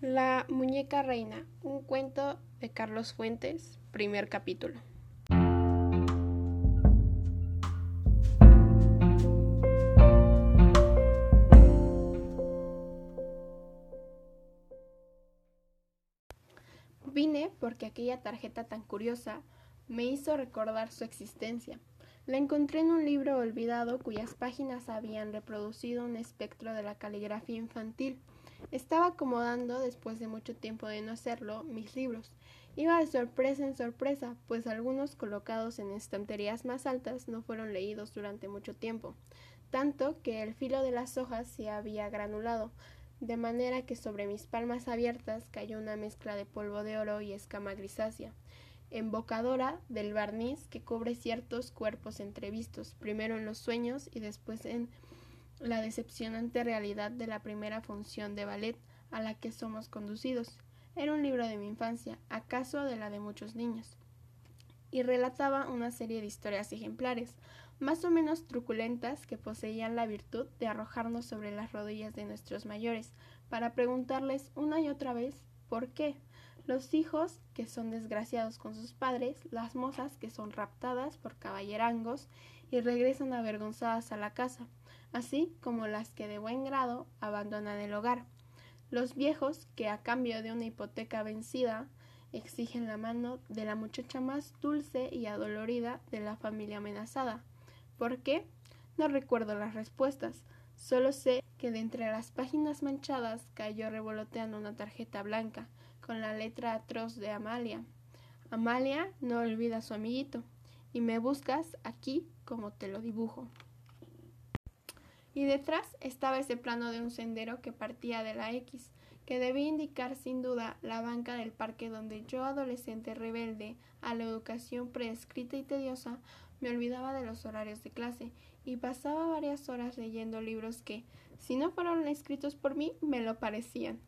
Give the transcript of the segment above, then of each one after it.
La muñeca reina, un cuento de Carlos Fuentes, primer capítulo. Vine porque aquella tarjeta tan curiosa me hizo recordar su existencia. La encontré en un libro olvidado cuyas páginas habían reproducido un espectro de la caligrafía infantil. Estaba acomodando, después de mucho tiempo de no hacerlo, mis libros. Iba de sorpresa en sorpresa, pues algunos colocados en estanterías más altas no fueron leídos durante mucho tiempo, tanto que el filo de las hojas se había granulado, de manera que sobre mis palmas abiertas cayó una mezcla de polvo de oro y escama grisácea, embocadora del barniz que cubre ciertos cuerpos entrevistos, primero en los sueños y después en la decepcionante realidad de la primera función de ballet a la que somos conducidos. Era un libro de mi infancia, acaso de la de muchos niños, y relataba una serie de historias ejemplares, más o menos truculentas, que poseían la virtud de arrojarnos sobre las rodillas de nuestros mayores, para preguntarles una y otra vez ¿por qué? Los hijos que son desgraciados con sus padres, las mozas que son raptadas por caballerangos y regresan avergonzadas a la casa, así como las que de buen grado abandonan el hogar. Los viejos que a cambio de una hipoteca vencida exigen la mano de la muchacha más dulce y adolorida de la familia amenazada. ¿Por qué? No recuerdo las respuestas. Solo sé que de entre las páginas manchadas cayó revoloteando una tarjeta blanca con la letra atroz de Amalia. Amalia no olvida a su amiguito y me buscas aquí como te lo dibujo y detrás estaba ese plano de un sendero que partía de la X, que debía indicar sin duda la banca del parque donde yo, adolescente rebelde a la educación prescrita y tediosa, me olvidaba de los horarios de clase y pasaba varias horas leyendo libros que, si no fueron escritos por mí, me lo parecían.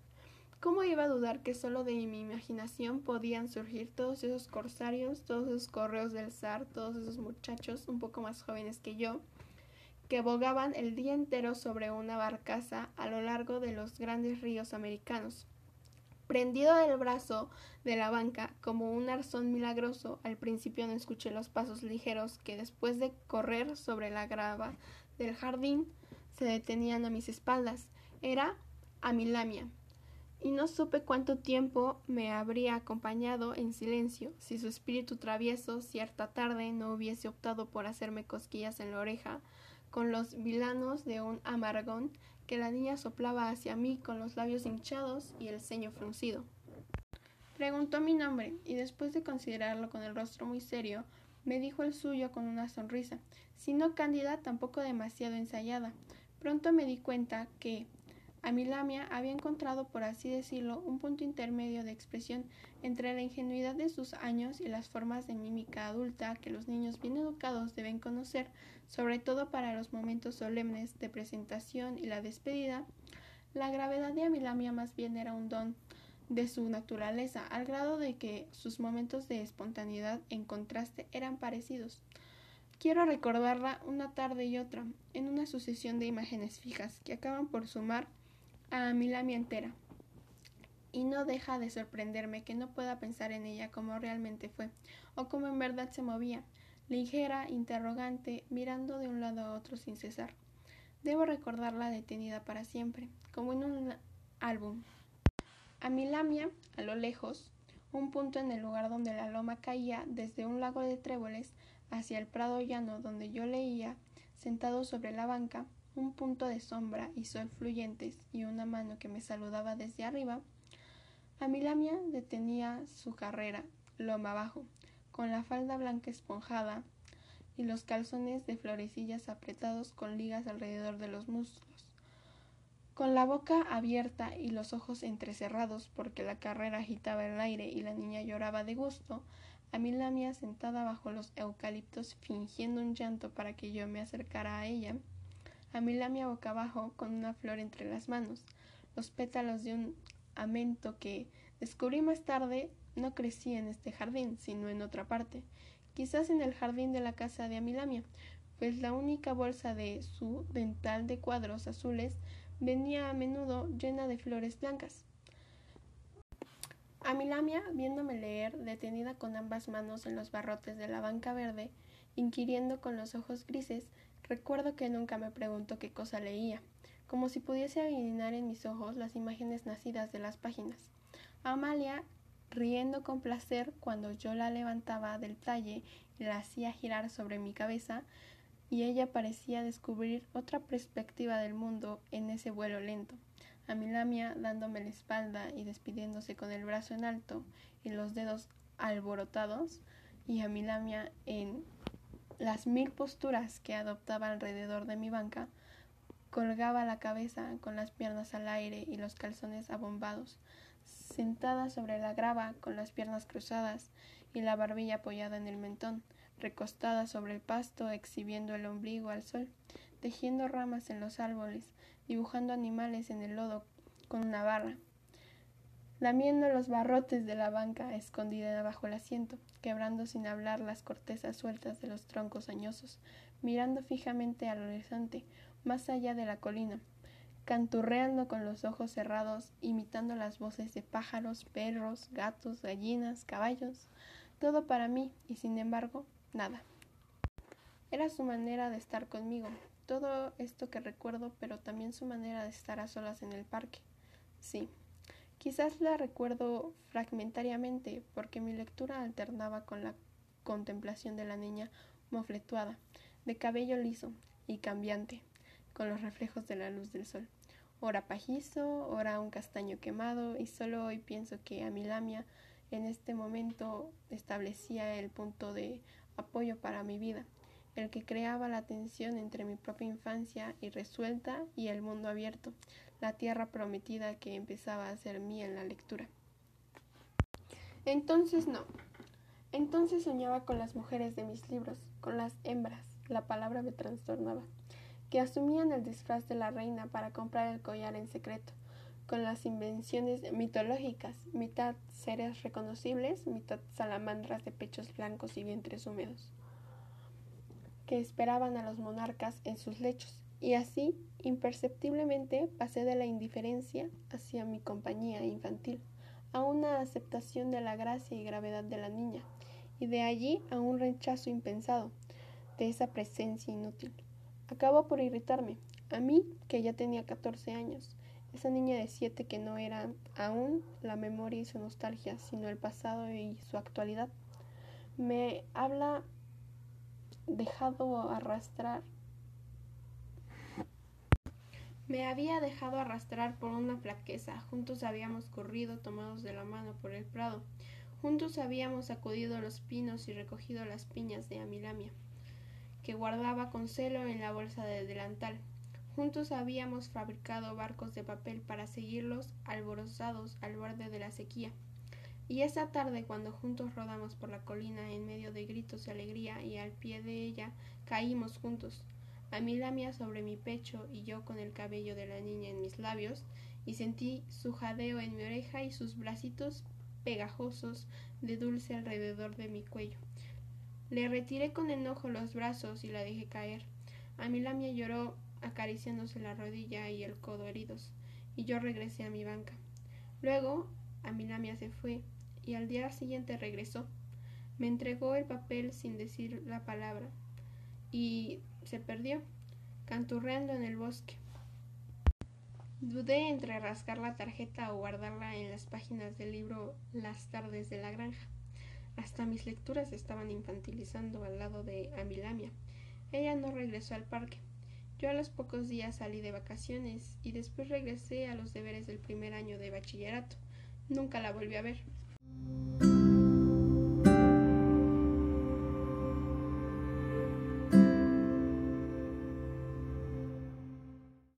¿Cómo iba a dudar que solo de mi imaginación podían surgir todos esos corsarios, todos esos correos del zar, todos esos muchachos un poco más jóvenes que yo, que bogaban el día entero sobre una barcaza a lo largo de los grandes ríos americanos. Prendido del brazo de la banca como un arzón milagroso, al principio no escuché los pasos ligeros que después de correr sobre la grava del jardín se detenían a mis espaldas. Era Amilamia, y no supe cuánto tiempo me habría acompañado en silencio si su espíritu travieso cierta tarde no hubiese optado por hacerme cosquillas en la oreja con los vilanos de un amargón que la niña soplaba hacia mí con los labios hinchados y el ceño fruncido. Preguntó mi nombre y después de considerarlo con el rostro muy serio, me dijo el suyo con una sonrisa, si no cándida, tampoco demasiado ensayada. Pronto me di cuenta que, a mi lamia había encontrado, por así decirlo, un punto intermedio de expresión entre la ingenuidad de sus años y las formas de mímica adulta que los niños bien educados deben conocer, sobre todo para los momentos solemnes de presentación y la despedida. La gravedad de Amilamia más bien era un don de su naturaleza, al grado de que sus momentos de espontaneidad en contraste eran parecidos. Quiero recordarla una tarde y otra, en una sucesión de imágenes fijas que acaban por sumar a mi lamia entera. Y no deja de sorprenderme que no pueda pensar en ella como realmente fue, o como en verdad se movía, ligera, interrogante, mirando de un lado a otro sin cesar. Debo recordarla detenida para siempre, como en un álbum. A mi lamia, a lo lejos, un punto en el lugar donde la loma caía desde un lago de tréboles hacia el prado llano donde yo leía, sentado sobre la banca, un punto de sombra y sol fluyentes y una mano que me saludaba desde arriba, Amilamia detenía su carrera, loma abajo, con la falda blanca esponjada y los calzones de florecillas apretados con ligas alrededor de los muslos. Con la boca abierta y los ojos entrecerrados porque la carrera agitaba el aire y la niña lloraba de gusto, Amilamia sentada bajo los eucaliptos fingiendo un llanto para que yo me acercara a ella, Amilamia boca abajo con una flor entre las manos, los pétalos de un amento que, descubrí más tarde, no crecía en este jardín, sino en otra parte, quizás en el jardín de la casa de Amilamia, pues la única bolsa de su dental de cuadros azules venía a menudo llena de flores blancas. Amilamia, viéndome leer, detenida con ambas manos en los barrotes de la banca verde, inquiriendo con los ojos grises, recuerdo que nunca me preguntó qué cosa leía, como si pudiese adivinar en mis ojos las imágenes nacidas de las páginas. Amalia, riendo con placer cuando yo la levantaba del talle y la hacía girar sobre mi cabeza, y ella parecía descubrir otra perspectiva del mundo en ese vuelo lento a mi lamia dándome la espalda y despidiéndose con el brazo en alto y los dedos alborotados, y a mi lamia en las mil posturas que adoptaba alrededor de mi banca, colgaba la cabeza con las piernas al aire y los calzones abombados, sentada sobre la grava con las piernas cruzadas y la barbilla apoyada en el mentón, recostada sobre el pasto exhibiendo el ombligo al sol, tejiendo ramas en los árboles, dibujando animales en el lodo con una barra, lamiendo los barrotes de la banca escondida bajo el asiento, quebrando sin hablar las cortezas sueltas de los troncos añosos, mirando fijamente al horizonte, más allá de la colina, canturreando con los ojos cerrados, imitando las voces de pájaros, perros, gatos, gallinas, caballos, todo para mí y sin embargo, nada. Era su manera de estar conmigo, todo esto que recuerdo, pero también su manera de estar a solas en el parque. Sí, quizás la recuerdo fragmentariamente, porque mi lectura alternaba con la contemplación de la niña mofletuada, de cabello liso y cambiante, con los reflejos de la luz del sol. Ora pajizo, ora un castaño quemado, y solo hoy pienso que a mi lamia en este momento establecía el punto de apoyo para mi vida el que creaba la tensión entre mi propia infancia irresuelta y el mundo abierto, la tierra prometida que empezaba a ser mía en la lectura. Entonces no. Entonces soñaba con las mujeres de mis libros, con las hembras, la palabra me trastornaba, que asumían el disfraz de la reina para comprar el collar en secreto, con las invenciones mitológicas, mitad seres reconocibles, mitad salamandras de pechos blancos y vientres húmedos esperaban a los monarcas en sus lechos, y así, imperceptiblemente, pasé de la indiferencia hacia mi compañía infantil a una aceptación de la gracia y gravedad de la niña, y de allí a un rechazo impensado de esa presencia inútil. Acabó por irritarme, a mí que ya tenía catorce años, esa niña de siete que no era aún la memoria y su nostalgia, sino el pasado y su actualidad. Me habla dejado arrastrar. Me había dejado arrastrar por una flaqueza. Juntos habíamos corrido tomados de la mano por el prado. Juntos habíamos sacudido los pinos y recogido las piñas de Amilamia, que guardaba con celo en la bolsa de delantal. Juntos habíamos fabricado barcos de papel para seguirlos alborozados al borde de la sequía. Y esa tarde, cuando juntos rodamos por la colina en medio de gritos de alegría y al pie de ella caímos juntos, a mí la mía sobre mi pecho y yo con el cabello de la niña en mis labios, y sentí su jadeo en mi oreja y sus bracitos pegajosos de dulce alrededor de mi cuello. Le retiré con enojo los brazos y la dejé caer. A mí la mía lloró acariciándose la rodilla y el codo heridos, y yo regresé a mi banca. Luego, a mi lamia se fue, y al día siguiente regresó. Me entregó el papel sin decir la palabra y se perdió, canturreando en el bosque. Dudé entre rascar la tarjeta o guardarla en las páginas del libro Las tardes de la granja. Hasta mis lecturas estaban infantilizando al lado de Amilamia. Ella no regresó al parque. Yo a los pocos días salí de vacaciones y después regresé a los deberes del primer año de bachillerato. Nunca la volví a ver.